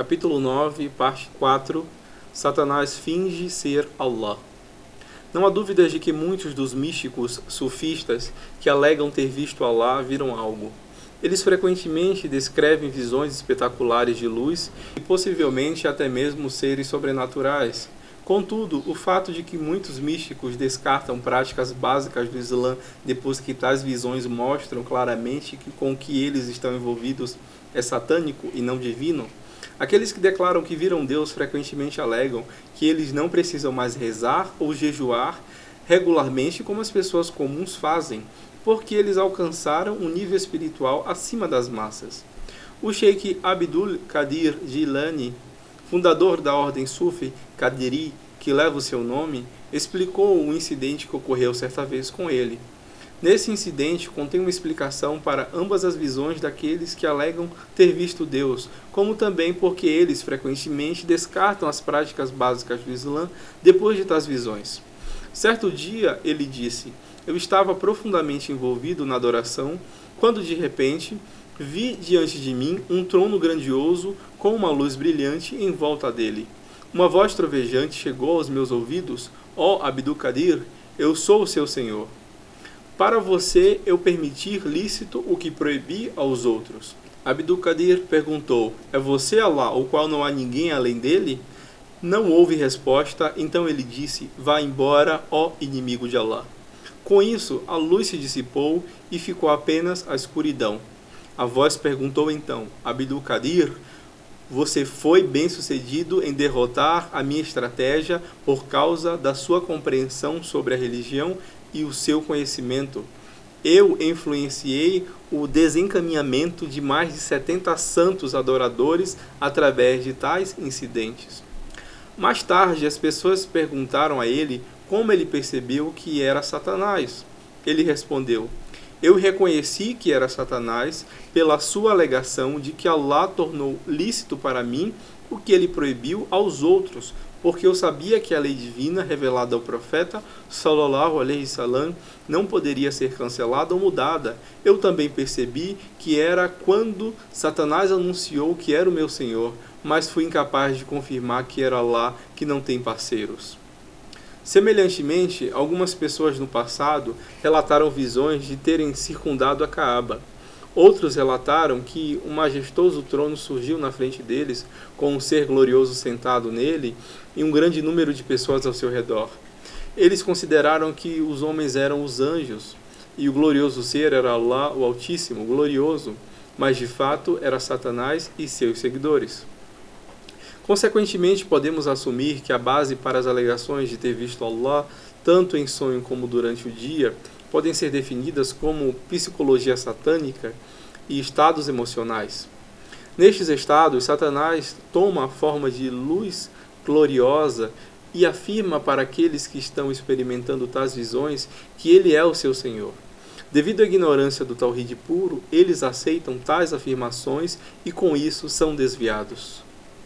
Capítulo 9, parte 4 Satanás finge ser Allah. Não há dúvidas de que muitos dos místicos sufistas que alegam ter visto Allah viram algo. Eles frequentemente descrevem visões espetaculares de luz e possivelmente até mesmo seres sobrenaturais. Contudo, o fato de que muitos místicos descartam práticas básicas do Islã depois que tais visões mostram claramente que com que eles estão envolvidos é satânico e não divino, Aqueles que declaram que viram Deus frequentemente alegam que eles não precisam mais rezar ou jejuar regularmente como as pessoas comuns fazem, porque eles alcançaram um nível espiritual acima das massas. O Sheikh Abdul Qadir Jilani, fundador da ordem Sufi Qadiri, que leva o seu nome, explicou o incidente que ocorreu certa vez com ele. Nesse incidente, contém uma explicação para ambas as visões daqueles que alegam ter visto Deus, como também porque eles frequentemente descartam as práticas básicas do Islã depois de tais visões. Certo dia, ele disse: Eu estava profundamente envolvido na adoração, quando de repente vi diante de mim um trono grandioso com uma luz brilhante em volta dele. Uma voz trovejante chegou aos meus ouvidos: Ó oh, Abdul Qadir, eu sou o seu senhor. Para você eu permitir lícito o que proibi aos outros. Abdul Qadir perguntou: É você Allah, o qual não há ninguém além dele? Não houve resposta, então ele disse: Vá embora, ó inimigo de Allah. Com isso, a luz se dissipou e ficou apenas a escuridão. A voz perguntou então: Abdul Qadir, você foi bem sucedido em derrotar a minha estratégia por causa da sua compreensão sobre a religião e o seu conhecimento. Eu influenciei o desencaminhamento de mais de 70 santos adoradores através de tais incidentes. Mais tarde, as pessoas perguntaram a ele como ele percebeu que era Satanás. Ele respondeu: Eu reconheci que era Satanás pela sua alegação de que Allah tornou lícito para mim o que ele proibiu aos outros, porque eu sabia que a lei divina revelada ao profeta sallallahu alaihi salam não poderia ser cancelada ou mudada. Eu também percebi que era quando Satanás anunciou que era o meu Senhor, mas fui incapaz de confirmar que era lá que não tem parceiros. Semelhantemente, algumas pessoas no passado relataram visões de terem circundado a Caaba. Outros relataram que um majestoso trono surgiu na frente deles, com um ser glorioso sentado nele e um grande número de pessoas ao seu redor. Eles consideraram que os homens eram os anjos e o glorioso ser era Allah, o Altíssimo, glorioso, mas de fato era Satanás e seus seguidores. Consequentemente, podemos assumir que a base para as alegações de ter visto Allah, tanto em sonho como durante o dia, podem ser definidas como psicologia satânica e estados emocionais. Nestes estados, Satanás toma a forma de luz gloriosa e afirma para aqueles que estão experimentando tais visões que ele é o seu Senhor. Devido à ignorância do Tawhid puro, eles aceitam tais afirmações e com isso são desviados.